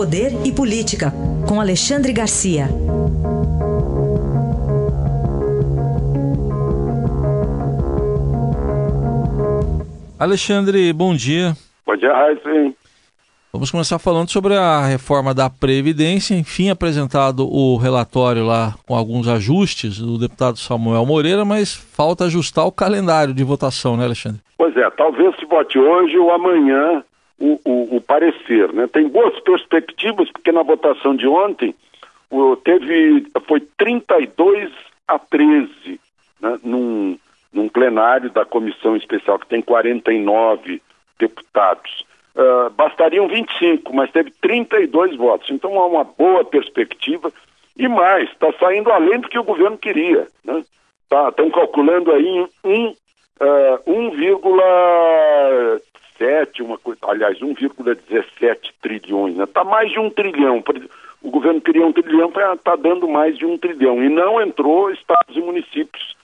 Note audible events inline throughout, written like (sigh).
Poder e Política, com Alexandre Garcia. Alexandre, bom dia. Bom dia, Raíssa. Vamos começar falando sobre a reforma da Previdência. Enfim, apresentado o relatório lá com alguns ajustes do deputado Samuel Moreira, mas falta ajustar o calendário de votação, né, Alexandre? Pois é, talvez se vote hoje ou amanhã o, o, o parecer. Né? Tem boas perspectivas, porque na votação de ontem o, teve, foi 32 a 13 né? num, num plenário da comissão especial, que tem 49 deputados. Uh, bastariam 25, mas teve 32 votos. Então há uma boa perspectiva. E mais, está saindo além do que o governo queria. Né? Tá, estão calculando aí um, uh, 1,7, uma coisa, aliás, 1,17 trilhões. Está né? Tá mais de um trilhão. O governo queria um trilhão, está tá dando mais de um trilhão. E não entrou estados e municípios.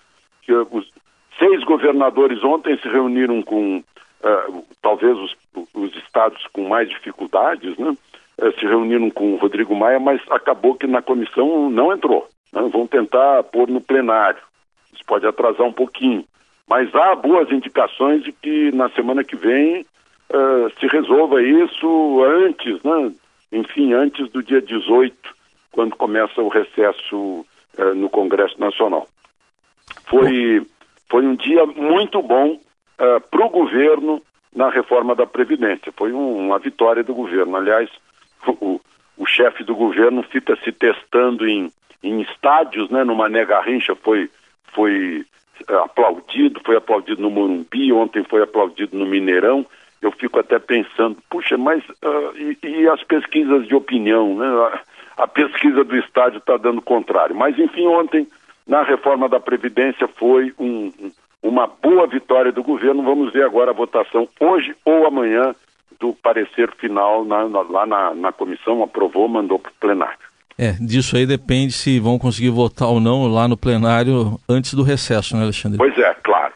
Que os seis governadores ontem se reuniram com uh, talvez os, os, estados com mais dificuldades, né? Uh, se reuniram com o Rodrigo Maia, mas acabou que na comissão não entrou. Né? Vão tentar pôr no plenário. Isso pode atrasar um pouquinho. Mas há boas indicações de que na semana que vem uh, se resolva isso antes, né? enfim, antes do dia 18, quando começa o recesso no Congresso Nacional. Foi, foi um dia muito bom uh, eh, para o governo na reforma da Previdência. Foi um, uma vitória do governo. Aliás, o, o chefe do governo fica se testando em, em estádios, né? No Mané Garrincha foi, foi uh, aplaudido, foi aplaudido no Morumbi, ontem foi aplaudido no Mineirão. Eu fico até pensando, puxa, mas uh, e, e, as pesquisas de opinião, né? A, a pesquisa do estádio está dando contrário. Mas, enfim, ontem, na reforma da Previdência, foi um, um uma boa vitória do governo. Vamos ver agora a votação hoje ou amanhã do parecer final na, na, lá na, na comissão, aprovou, mandou para o plenário. É, disso aí depende se vão conseguir votar ou não lá no plenário antes do recesso, né, Alexandre? Pois é, claro.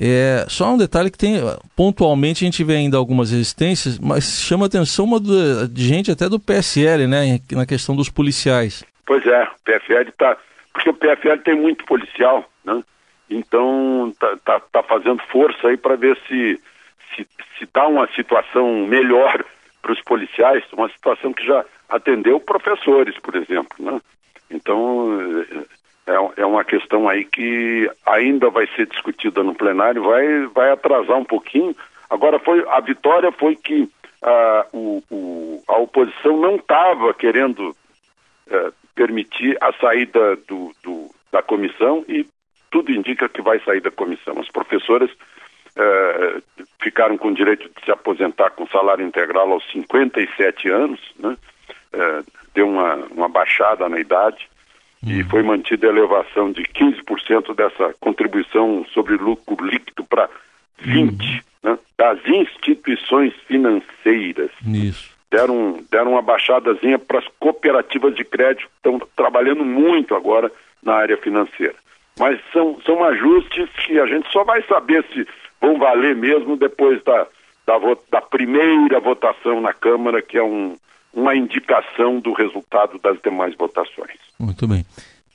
É, só um detalhe que tem, pontualmente a gente vê ainda algumas resistências, mas chama atenção uma do, de gente até do PSL, né, na questão dos policiais. Pois é, o PFL está, porque o PFL tem muito policial, né? Então tá, tá, tá fazendo força aí para ver se, se se dá uma situação melhor (laughs) para os policiais, uma situação que já atendeu professores, por exemplo, né? Então é, é, é uma questão aí que ainda vai ser discutida no plenário, vai vai atrasar um pouquinho. Agora foi a vitória foi que a, o, o, a oposição não estava querendo é, permitir a saída do, do, da comissão e tudo indica que vai sair da comissão. As professoras eh, ficaram com o direito de se aposentar com salário integral aos 57 anos, né? Eh, deu uma, uma baixada na idade. E foi mantida a elevação de 15% dessa contribuição sobre lucro líquido para 20% hum. né? das instituições financeiras. Isso deram, deram uma baixadazinha para as cooperativas de crédito que estão trabalhando muito agora na área financeira. Mas são, são ajustes que a gente só vai saber se vão valer mesmo depois da, da, da primeira votação na Câmara, que é um, uma indicação do resultado das demais votações. Muito bem.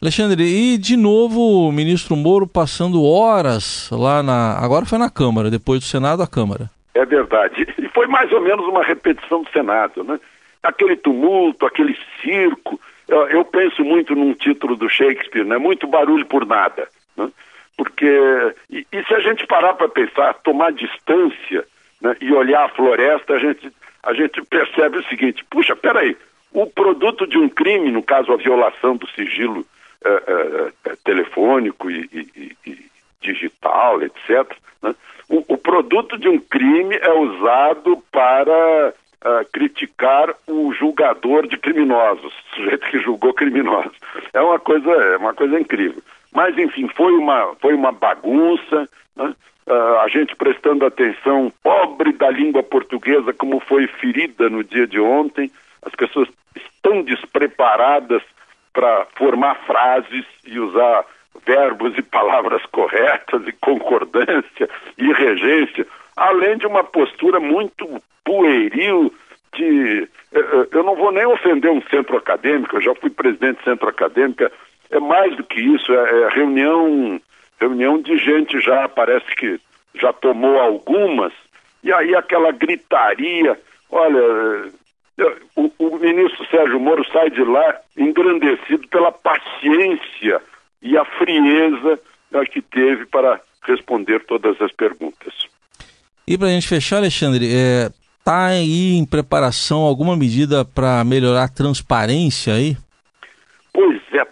Alexandre, e de novo o ministro Moro passando horas lá na. Agora foi na Câmara, depois do Senado, a Câmara. É verdade. E foi mais ou menos uma repetição do Senado, né? Aquele tumulto, aquele circo, eu, eu, penso muito num título do Shakespeare, né? Muito barulho por nada, né? Porque e, e se a gente parar para pensar, tomar distância né? e olhar a floresta, a gente a gente percebe o seguinte: puxa, peraí, o produto de um crime, no caso a violação do sigilo é, é, telefônico e, e, e, digital, etc. Né? O, o produto de um crime é usado para uh, criticar o julgador de criminosos, o sujeito que julgou criminosos. É uma coisa, é uma coisa incrível. Mas, enfim, foi uma, foi uma bagunça, né? uh, a gente prestando atenção, pobre da língua portuguesa, como foi ferida no dia de ontem, as pessoas estão despreparadas para formar frases e usar verbos e palavras corretas e concordância e regência, além de uma postura muito pueril de. Eh, eh, eu não vou nem ofender um centro acadêmico, eu já fui presidente de centro acadêmico, é mais do que isso, é, é reunião, reunião de gente já, parece que já tomou algumas, e aí aquela gritaria, olha, o, o, ministro Sérgio Moro sai de lá engrandecido pela paciência e a frieza né, que teve para responder todas as perguntas. E para a gente fechar, Alexandre, está é, tá aí em preparação alguma medida para melhorar a transparência aí?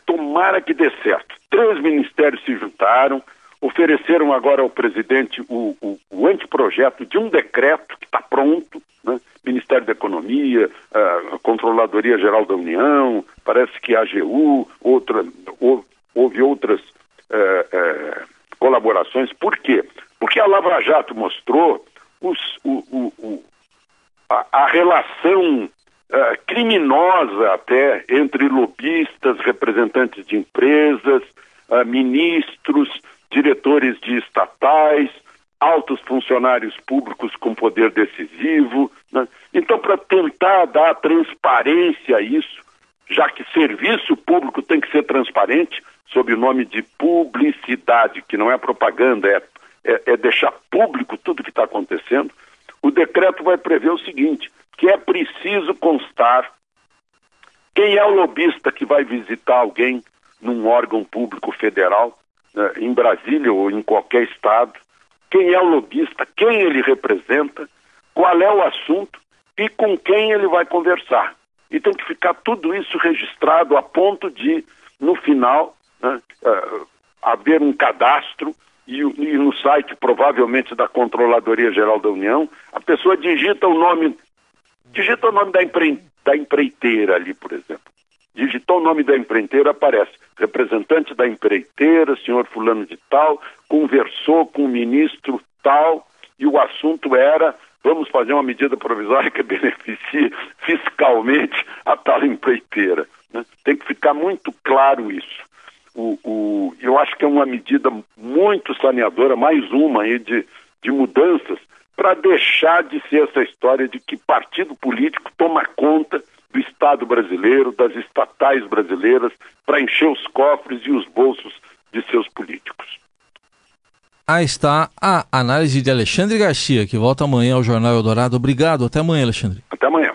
Tomara que dê certo. Três ministérios se juntaram, ofereceram agora ao presidente o, o, o anteprojeto de um decreto que está pronto, né? Ministério da Economia, a Controladoria Geral da União, parece que a AGU, outra, houve outras é, é, colaborações. Por quê? Porque a Lava Jato mostrou os, o, o, a, a, relação é, criminosa até entre lobistas, representantes de empresas, ministros, diretores de estatais, altos funcionários públicos com poder decisivo. Né? Então, para tentar dar transparência a isso, já que serviço público tem que ser transparente, sob o nome de publicidade, que não é propaganda, é, é, é deixar público tudo que está acontecendo, o decreto vai prever o seguinte: é preciso constar quem é o lobista que vai visitar alguém num órgão público federal, né, em Brasília ou em qualquer estado, quem é o lobista, quem ele representa, qual é o assunto e com quem ele vai conversar. E tem que ficar tudo isso registrado a ponto de, no final, né, uh, haver um cadastro e, e, no site, provavelmente da Controladoria Geral da União, a pessoa digita o nome, digita o nome da, empre, da empreiteira ali, por exemplo. Digitou o nome da empreiteira, aparece representante da empreiteira, senhor fulano de tal, conversou com o ministro tal, e o assunto era vamos fazer uma medida provisória que (laughs) beneficie fiscalmente a tal empreiteira. Né? Tem que ficar muito claro isso. O, o, eu acho que é uma medida muito saneadora, mais uma aí de, de mudanças, para deixar de ser essa história de que partido político toma conta do Estado brasileiro, das estatais brasileiras, para encher os cofres e os bolsos de seus políticos. Aí está a análise de Alexandre Garcia, que volta amanhã ao Jornal Eldorado. Obrigado, até amanhã, Alexandre. Até amanhã.